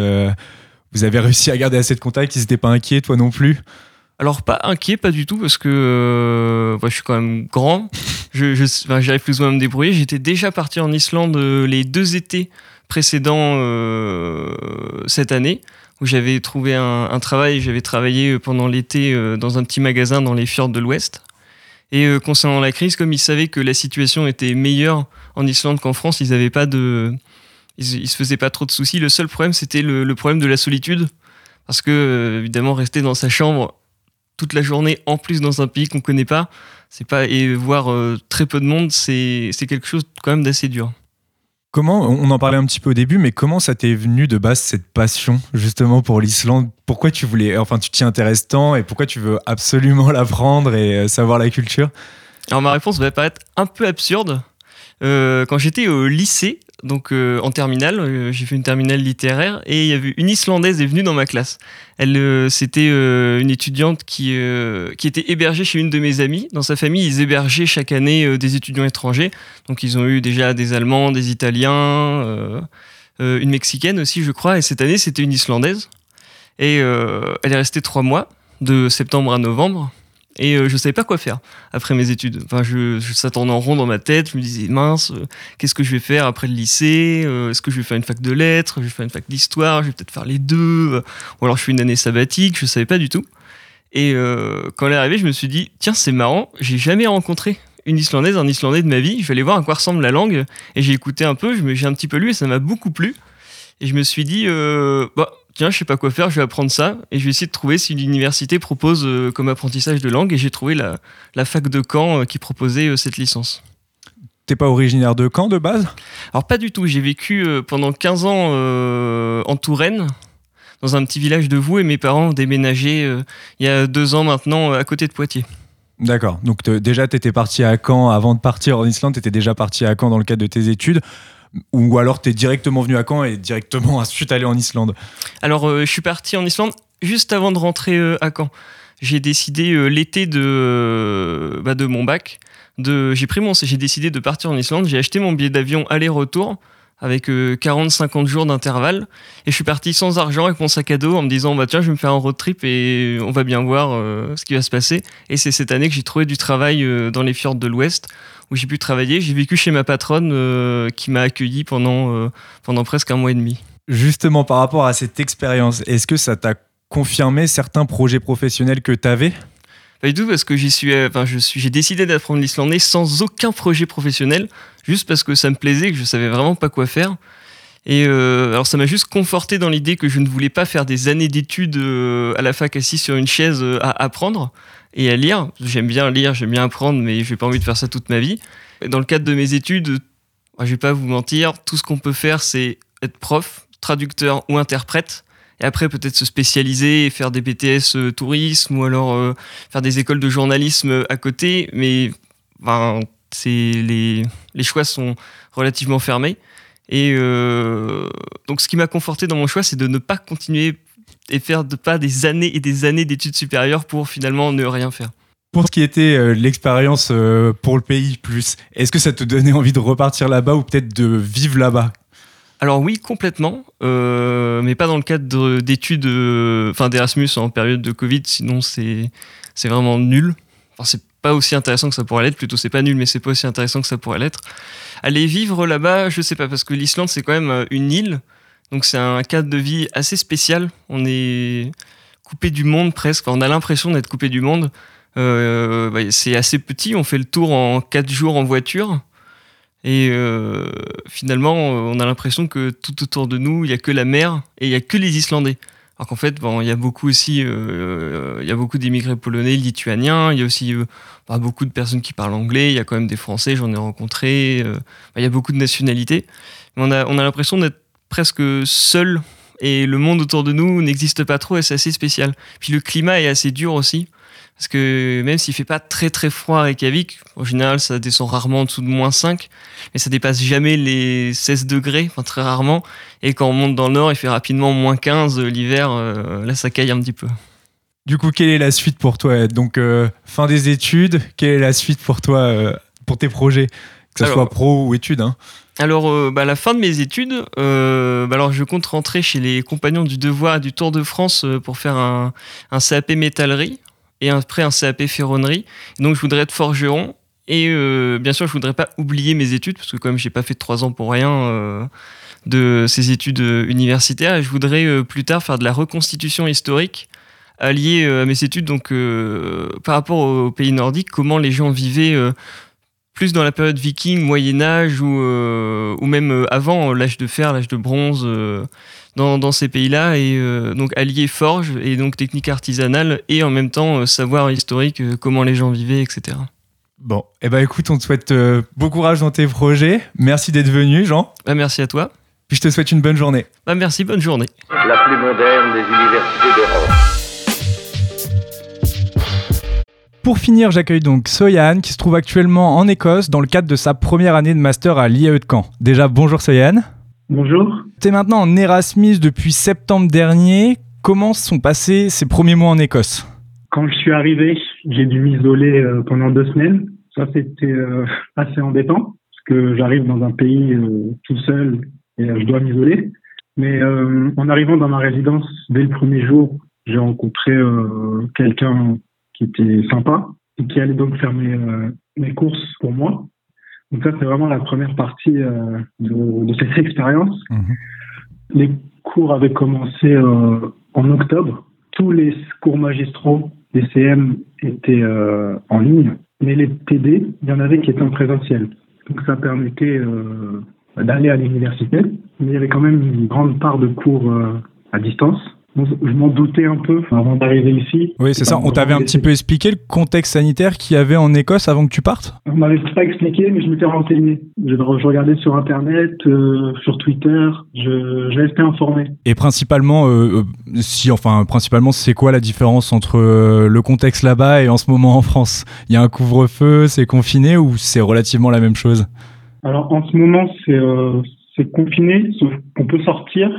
vous avez réussi à garder assez de contact, ils n'étaient pas inquiets, toi non plus? Alors pas inquiet, pas du tout, parce que je suis quand même grand. Je, j'arrive plus ou moins à me débrouiller. J'étais déjà parti en Islande les deux étés précédent cette année où j'avais trouvé un, travail. J'avais travaillé pendant l'été dans un petit magasin dans les fjords de l'Ouest. Et concernant la crise, comme ils savaient que la situation était meilleure en Islande qu'en France, ils n'avaient pas de, ils, se faisaient pas trop de soucis. Le seul problème, c'était le, problème de la solitude, parce que évidemment, rester dans sa chambre toute la journée, en plus dans un pays qu'on connaît pas, pas et voir euh, très peu de monde, c'est quelque chose quand même d'assez dur. Comment, on en parlait un petit peu au début, mais comment ça t'est venu de base cette passion justement pour l'Islande? Pourquoi tu voulais, enfin tu t'y intéresses tant et pourquoi tu veux absolument l'apprendre et euh, savoir la culture? Alors ma réponse va paraître un peu absurde. Euh, quand j'étais au lycée, donc euh, en terminale, euh, j'ai fait une terminale littéraire et il y avait une Islandaise est venue dans ma classe. Elle, euh, c'était une étudiante qui qui était hébergée chez une de mes amies. Dans sa famille, ils hébergeaient chaque année des étudiants étrangers. Donc ils ont eu déjà des Allemands, des Italiens, une Mexicaine aussi, je crois. Et cette année, c'était une Islandaise. Et elle est restée trois mois, de septembre à novembre et euh, je savais pas quoi faire après mes études. Enfin, je, je en rond dans ma tête. Je me disais mince, euh, qu'est-ce que je vais faire après le lycée? Euh, Est-ce que je vais faire une fac de lettres? Je vais faire une fac d'histoire? Je vais peut-être faire les deux? Ou alors je fais une année sabbatique? Je savais pas du tout. Et quand elle est arrivée, je me suis dit tiens, c'est marrant. J'ai jamais rencontré une Islandaise, un Islandais de ma vie. Je vais aller voir à quoi ressemble la langue. Et j'ai écouté un peu. J'ai un petit peu lu et ça m'a beaucoup plu. Et je me suis dit bah tiens, je sais pas quoi faire, je vais apprendre ça et je vais essayer de trouver si l'université propose euh, comme apprentissage de langue et j'ai trouvé la, la, fac de Caen euh, qui proposait euh, cette licence. T'es pas originaire de Caen de base? Alors pas du tout, j'ai vécu pendant 15 ans en Touraine, dans un petit village de vous et mes parents ont déménagé il y a deux ans maintenant à côté de Poitiers. D'accord, donc déjà tu étais parti à Caen avant de partir en Islande, tu étais déjà parti à Caen dans le cadre de tes études ou alors tu es directement venu à Caen et directement ensuite allé en Islande Alors euh, je suis parti en Islande juste avant de rentrer euh, à Caen. J'ai décidé euh, l'été de, bah, de mon bac, de, j'ai pris mon, j'ai décidé de partir en Islande, j'ai acheté mon billet d'avion aller-retour avec 40-50 jours d'intervalle. Et je suis parti sans argent avec mon sac à dos en me disant bah tiens je vais me faire un road trip et on va bien voir ce qui va se passer. Et c'est cette année que j'ai trouvé du travail dans les fjords de l'Ouest où j'ai pu travailler. J'ai vécu chez ma patronne euh, qui m'a accueilli pendant, euh, pendant presque un mois et demi. Justement, par rapport à cette expérience, est-ce que ça t'a confirmé certains projets professionnels que tu avais Pas du tout, parce que j'y suis, euh, enfin, je suis, j'ai décidé d'apprendre l'islandais sans aucun projet professionnel, juste parce que ça me plaisait, que je savais vraiment pas quoi faire. Et alors ça m'a juste conforté dans l'idée que je ne voulais pas faire des années d'études à la fac assis sur une chaise à apprendre, et à lire. J'aime bien lire, j'aime bien apprendre, mais j'ai pas envie de faire ça toute ma vie. dans le cadre de mes études, je vais pas vous mentir, tout ce qu'on peut faire, c'est être prof, traducteur ou interprète. Et après, peut-être se spécialiser et faire des BTS euh, tourisme ou alors euh, faire des écoles de journalisme à côté. Mais enfin, les, les choix sont relativement fermés. Et euh, donc, ce qui m'a conforté dans mon choix, c'est de ne pas continuer et faire de pas des années et des années d'études supérieures pour finalement ne rien faire. Pour ce qui était euh, l'expérience euh, pour le pays plus, est-ce que ça te donnait envie de repartir là-bas ou peut-être de vivre là-bas? Alors oui, complètement, euh, mais pas dans le cadre d'études, enfin d'Erasmus en période de Covid, sinon c'est c'est vraiment nul. Enfin c'est pas aussi intéressant que ça pourrait l'être, plutôt c'est pas nul, mais c'est pas aussi intéressant que ça pourrait l'être. Aller vivre là-bas, je sais pas, parce que l'Islande c'est quand même une île, donc c'est un cadre de vie assez spécial. On est coupé du monde presque. on a l'impression d'être coupé du monde. Euh, bah, c'est assez petit. On fait le tour en quatre jours en voiture. Et euh, finalement, on a l'impression que tout autour de nous, il n'y a que la mer et il n'y a que les Islandais. Alors qu'en fait, bon, il y a beaucoup aussi, euh, il y a beaucoup d'immigrés polonais, lituaniens. Il y a aussi bah, beaucoup de personnes qui parlent anglais. Il y a quand même des Français, j'en ai rencontré. Bah, il y a beaucoup de nationalités. on a, on a l'impression d'être presque seul et le monde autour de nous n'existe pas trop et c'est assez spécial. Puis le climat est assez dur aussi. Parce que même s'il fait pas très très froid à Reykjavik, au général ça descend rarement en dessous de moins 5, mais ça dépasse jamais les 16 degrés, enfin très rarement. Et quand on monte dans le nord, il fait rapidement moins 15 l'hiver, euh, là ça caille un petit peu. Du coup, quelle est la suite pour toi Donc, euh, fin des études, quelle est la suite pour toi, euh, pour tes projets? Que ce soit pro ou études hein alors, euh, bah, à la fin de mes études, euh, bah, alors je compte rentrer chez les compagnons du devoir du Tour de France euh, pour faire un, CAP métallerie et après un CAP ferronnerie. donc, je voudrais être forgeron. Et bien sûr, je voudrais pas oublier mes études parce que comme j'ai pas fait trois ans pour rien, de ces études universitaires je voudrais plus tard faire de la reconstitution historique alliée à mes études donc par rapport aux pays nordiques comment les gens vivaient plus dans la période viking, Moyen Âge ou, ou même avant l'âge de fer, l'âge de bronze dans, ces pays-là et donc allier forge et donc technique artisanale et en même temps savoir historique comment les gens vivaient etc. Bon, eh ben écoute, on te souhaite euh, bon courage dans tes projets. Merci d'être venu, Jean. Bah, merci à toi. Puis je te souhaite une bonne journée. Bah, merci, bonne journée. La plus moderne des universités d'Europe. Pour finir, j'accueille donc Soyan qui se trouve actuellement en Écosse dans le cadre de sa première année de master à l'IAE de Caen. Déjà, bonjour Soyan. Bonjour. Tu es maintenant en Erasmus depuis septembre dernier. Comment sont passés ces premiers mois en Écosse? Quand je suis arrivé, j'ai dû m'isoler euh, pendant deux semaines ça, c'était euh, assez embêtant parce que j'arrive dans un pays euh, tout seul et je dois m'isoler. Mais en arrivant dans ma résidence, dès le premier jour, j'ai rencontré quelqu'un qui était sympa et qui allait donc faire mes, mes courses pour moi. Donc ça, c'est vraiment la première partie de, de, cette expérience. Mhm. Les cours avaient commencé en octobre. Tous les cours magistraux des CM étaient en ligne. Mais les TD, il y en avait qui étaient en présentiel. Donc ça permettait euh, d'aller à l'université, mais il y avait quand même une grande part de cours euh, à distance je m'en doutais un peu avant d'arriver ici. Oui, c'est ça. On t'avait un petit peu expliqué le contexte sanitaire qu'il y avait en Écosse avant que tu partes? On m'avait pas expliqué, mais je m'étais renseigné. Je, regardais sur Internet, euh, sur Twitter. J'ai été informé. Et principalement, euh, euh, si, enfin, principalement, c'est quoi la différence entre le contexte là-bas et en ce moment en France? Il y a un couvre-feu, c'est confiné ou c'est relativement la même chose? Alors, en ce moment, c'est confiné, sauf qu'on peut sortir,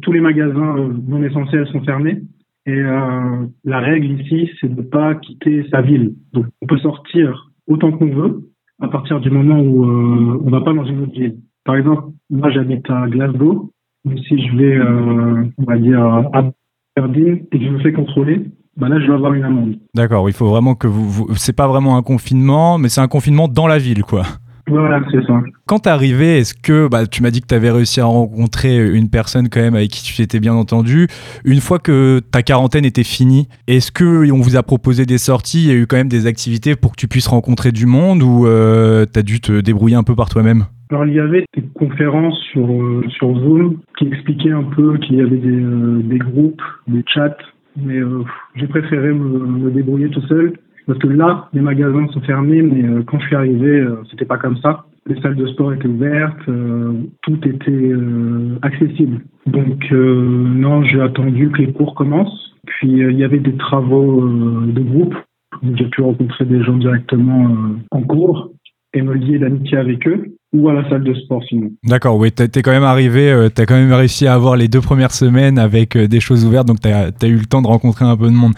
tous les magasins euh, non essentiels sont fermés. Et euh, la règle ici, c'est de ne pas quitter sa ville. Donc, on peut sortir autant qu'on veut à partir du moment où euh, on ne va pas dans une autre ville. Par exemple, moi, j'habite à Glasgow. Mais si je vais, euh, on va dire, à Aberdeen et que je me fais contrôler, bah là, je vais avoir une amende. D'accord. Il faut vraiment que vous, vous... c'est pas vraiment un confinement, mais c'est un confinement dans la ville, quoi. Voilà, c'est ça. Quand t'es arrivé, est-ce que bah, tu m'as dit que tu avais réussi à rencontrer une personne quand même avec qui tu t'étais bien entendu Une fois que ta quarantaine était finie, est-ce que on vous a proposé des sorties Il y a eu quand même des activités pour que tu puisses rencontrer du monde ou euh, tu as dû te débrouiller un peu par toi-même? Alors il y avait des conférences sur, euh, sur Zoom qui expliquaient un peu qu'il y avait des, euh, des, groupes, des chats, mais j'ai préféré me, me, débrouiller tout seul. Parce que là, les magasins sont fermés, mais euh, quand je suis arrivé, euh, c'était pas comme ça. Les salles de sport étaient ouvertes, euh, tout était accessible. Donc non, j'ai attendu que les cours commencent. Puis il y avait des travaux de groupe. J'ai pu rencontrer des gens directement en cours et me lier d'amitié avec eux ou à la salle de sport sinon. D'accord, oui, t'es quand même arrivé, t'as quand même réussi à avoir les deux premières semaines avec des choses ouvertes, donc t'as as eu le temps de rencontrer un peu de monde.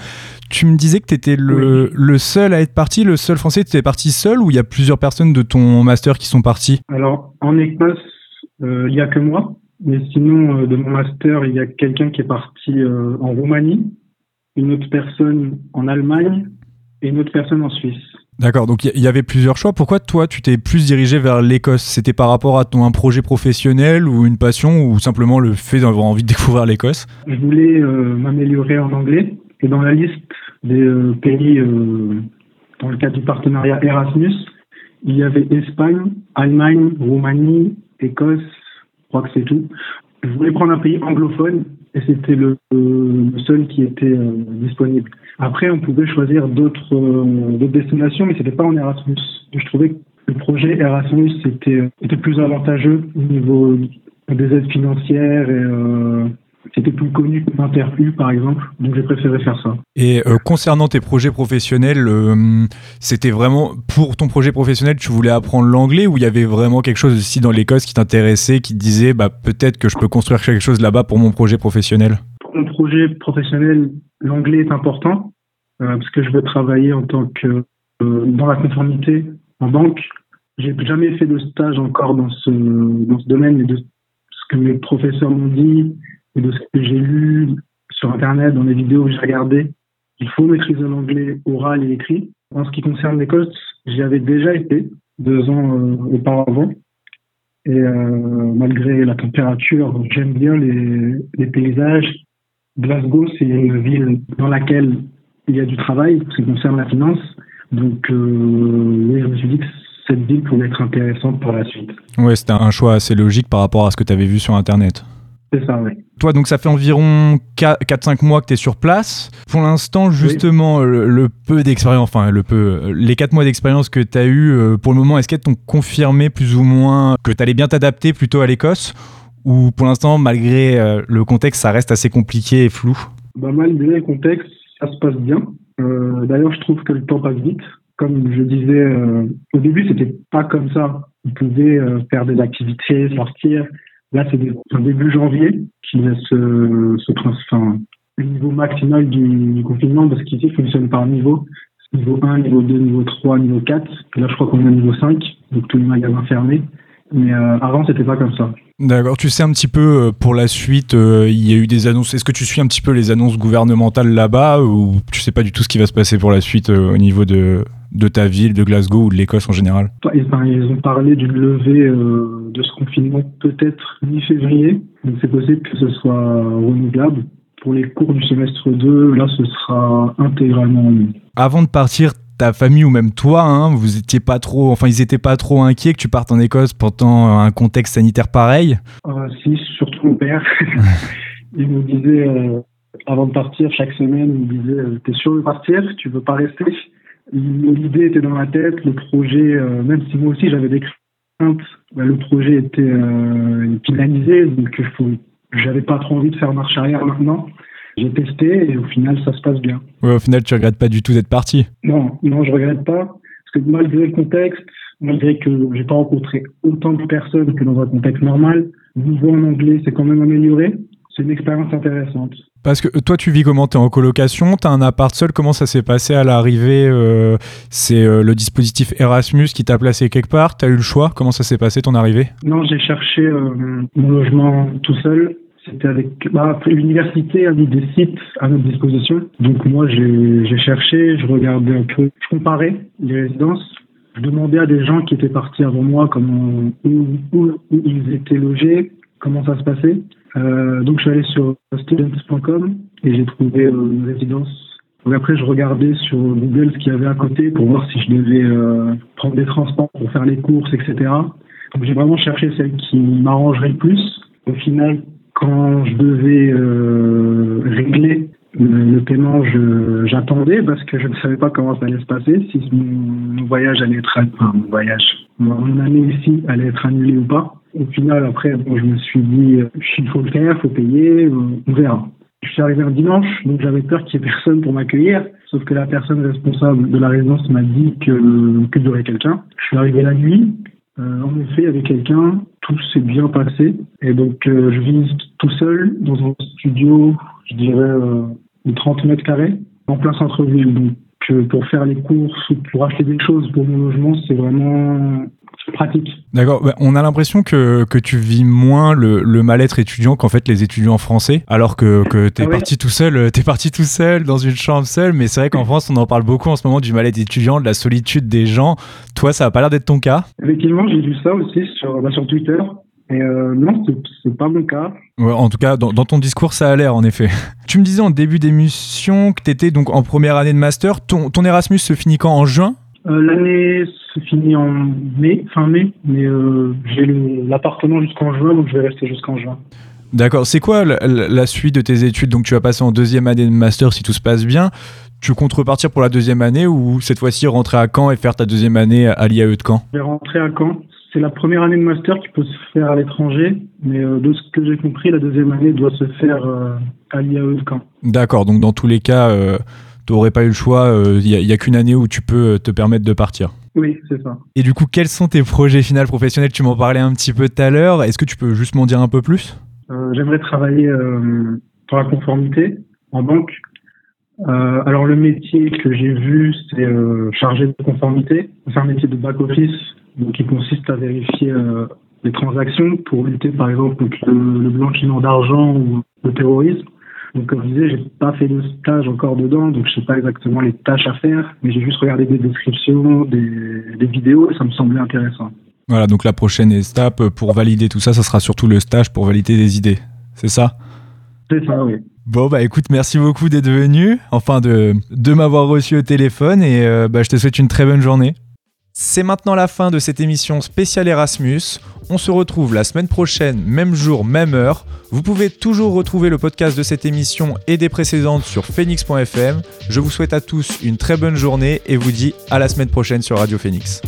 Tu me disais que tu étais le, le, seul à être parti, le seul français. Tu étais parti seul ou il y a plusieurs personnes de ton master qui sont partis Alors, en Écosse, euh, il n'y a que moi. Mais sinon, euh, de mon master, il y a quelqu'un qui est parti euh, en Roumanie, une autre personne en Allemagne et une autre personne en Suisse. D'accord, donc il y avait plusieurs choix. Pourquoi toi, tu t'es plus dirigé vers l'Écosse? C'était par rapport à ton un projet professionnel ou une passion ou simplement le fait d'avoir envie de découvrir l'Écosse? Je voulais m'améliorer en anglais et dans la liste des euh, pays euh, dans le cadre du partenariat Erasmus, il y avait Espagne, Allemagne, Roumanie, Écosse, je crois que c'est tout. Je voulais prendre un pays anglophone et c'était le, seul qui était euh, disponible. Après, on pouvait choisir d'autres destinations, mais c'était pas en Erasmus. Je trouvais que le projet Erasmus était, était plus avantageux au niveau des aides financières et c'était plus connu que Interpu, par exemple, donc j'ai préféré faire ça. Et euh, concernant tes projets professionnels, euh, c'était vraiment pour ton projet professionnel, tu voulais apprendre l'anglais ou il y avait vraiment quelque chose aussi dans l'Écosse qui t'intéressait, qui te disait bah, peut-être que je peux construire quelque chose là-bas pour mon projet professionnel? Pour mon projet professionnel, l'anglais est important euh, parce que je veux travailler en tant que dans la conformité en banque. J'ai jamais fait de stage encore dans ce, dans ce domaine, mais de ce que mes professeurs m'ont dit, et de ce que j'ai lu sur Internet, dans les vidéos que j'ai regardées, il faut maîtriser l'anglais oral et écrit. En ce qui concerne l'Écosse, j'y avais déjà été deux ans euh, auparavant. Et euh, malgré la température, j'aime bien les paysages. Glasgow, c'est une ville dans laquelle il y a du travail, ce qui concerne la finance. Donc, euh, oui, je me suis dit que cette ville pouvait être intéressante pour la suite. Ouais, c'était un choix assez logique par rapport à ce que tu avais vu sur Internet. C'est ça, oui. Toi, donc ça fait environ 4-5 mois que tu es sur place. Pour l'instant, justement, le, le, peu d'expérience, enfin, le peu, les 4 mois d'expérience que tu as eu, euh, pour le moment, est-ce qu'elles t'ont confirmé plus ou moins que tu allais bien t'adapter plutôt à l'Écosse Ou pour l'instant, malgré euh, le contexte, ça reste assez compliqué et flou? Bah, Malgré le contexte, ça se passe bien. Euh, D'ailleurs, je trouve que le temps passe vite. Comme je disais, euh, au début, c'était pas comme ça. On pouvait faire des activités, sortir. Là, c'est début janvier qui laisse euh, se transformer le niveau maximal du, du confinement parce qu'ici, il fonctionne par niveau. Niveau 1, niveau 2, niveau 3, niveau 4. Et là, je crois qu'on est au niveau 5, donc tous les magasins fermés. Mais euh, avant, c'était pas comme ça. D'accord. Tu sais un petit peu euh, pour la suite, euh, il y a eu des annonces. Est-ce que tu suis un petit peu les annonces gouvernementales là-bas ou tu sais pas du tout ce qui va se passer pour la suite euh, au niveau de, de ta ville, de Glasgow ou de l'Écosse en général? Ils, ben, ils ont parlé d'une levée de ce confinement peut-être mi-février. Donc c'est possible que ce soit renouvelable. Pour les cours du semestre 2, là, ce sera intégralement en ligne. Avant de partir, ta famille ou même toi, hein, vous étiez pas trop, enfin ils étaient pas trop inquiets que tu partes en Écosse pendant un contexte sanitaire pareil euh, Si, surtout mon père. il nous disait euh, avant de partir chaque semaine, il me disait euh, "T'es sûr de partir? Tu veux pas rester? L'idée était dans ma tête, le projet, euh, même si moi aussi j'avais des craintes, bah, le projet était euh, finalisé, donc j'avais pas trop envie de faire marche arrière maintenant. J'ai testé et au final, ça se passe bien. Ouais, au final, tu regrettes pas du tout d'être parti Non, non, je regrette pas. Parce que malgré le contexte, malgré que j'ai pas rencontré autant de personnes que dans un contexte normal, niveau en anglais s'est quand même amélioré. C'est une expérience intéressante. Parce que toi, tu vis comment? T'es en colocation? T'as un appart seul? Comment ça s'est passé à l'arrivée euh, C'est euh, le dispositif Erasmus qui t'a placé quelque part? T'as eu le choix? Comment ça s'est passé ton arrivée? Non, j'ai cherché euh, mon logement tout seul. C'était avec bah, l'université a mis des sites à notre disposition. Donc moi, j'ai cherché, je regardais un peu, je comparais les résidences. Je demandais à des gens qui étaient partis avant moi comment où, où, où ils étaient logés, comment ça se passait. Euh, donc je suis allé sur students.com et j'ai trouvé euh, une résidence. Donc après je regardais sur Google ce qu'il y avait à côté pour voir si je devais euh, prendre des transports pour faire les courses, etc. Donc j'ai vraiment cherché celle qui m'arrangerait le plus. Au final, quand je devais euh, régler le, paiement, j'attendais parce que je ne savais pas comment ça allait se passer, si mon, voyage allait être, enfin mon voyage, mon année ici allait être annulée ou pas. Au final, après, bon, je me suis dit, il faut le faire, faut payer, on verra. Je suis arrivé un dimanche, donc j'avais peur qu'il n'y ait personne pour m'accueillir. Sauf que la personne responsable de la résidence m'a dit que qu'il y aurait quelqu'un. Je suis arrivé la nuit. Euh, en effet, avait quelqu'un. Tout s'est bien passé. Et donc, euh, je vis tout seul dans un studio, je dirais, euh, de 30 mètres carrés, en plein centre-ville. Donc, pour faire les courses ou pour acheter des choses pour mon logement, c'est vraiment pratique. D'accord. Bah, on a l'impression que, que tu vis moins le, le mal-être étudiant qu'en fait les étudiants français, alors que, que tu es, ah ouais. parti tout seul, es parti tout seul dans une chambre seule, mais c'est vrai qu'en France, on en parle beaucoup en ce moment du mal-être étudiant, de la solitude des gens. Toi, ça n'a pas l'air d'être ton cas? Effectivement, j'ai vu ça aussi sur, bah, sur Twitter. Et euh, non, c'est pas mon cas. Ouais, en tout cas, dans, dans, ton discours, ça a l'air, en effet. Tu me disais en début d'émission que tu étais donc en première année de master. Ton, ton Erasmus se finit quand? En juin? Euh, L'année se finit en mai, fin mai, mais euh, j'ai l'appartement jusqu'en juin, donc je vais rester jusqu'en juin. D'accord. C'est quoi la, la, suite de tes études? Donc, tu vas passer en deuxième année de master si tout se passe bien. Tu comptes repartir pour la deuxième année ou cette fois-ci rentrer à Caen et faire ta deuxième année à l'IAE de Caen? Je vais rentrer à Caen. C'est la première année de master qui peut se faire à l'étranger, mais euh, de ce que j'ai compris, la deuxième année doit se faire à l'IAE de Caen. D'accord, donc dans tous les cas, tu n'aurais pas eu le choix, il n'y a, a qu'une année où tu peux te permettre de partir. Oui, c'est ça. Et du coup, quels sont tes projets finaux professionnels? Tu m'en parlais un petit peu tout à l'heure. Est-ce que tu peux juste m'en dire un peu plus? J'aimerais travailler dans la conformité en banque. alors le métier que j'ai vu, c'est chargé de conformité. C'est un métier de back-office donc qui consiste à vérifier euh, les transactions pour lutter par exemple contre le, le blanchiment d'argent ou le terrorisme. Donc comme je disais, j'ai pas fait de stage encore dedans, donc je sais pas exactement les tâches à faire, mais j'ai juste regardé des descriptions, des, des vidéos et ça me semblait intéressant. Voilà, donc la prochaine étape pour valider tout ça, ça sera surtout le stage pour valider des idées. C'est ça? C'est ça, oui. Bon, bah écoute, merci beaucoup d'être venu, enfin de, de m'avoir reçu au téléphone et euh, bah, je te souhaite une très bonne journée. C'est maintenant la fin de cette émission spéciale Erasmus. On se retrouve la semaine prochaine, même jour, même heure. Vous pouvez toujours retrouver le podcast de cette émission et des précédentes sur phoenix.fm. Je vous souhaite à tous une très bonne journée et vous dis à la semaine prochaine sur Radio Phoenix.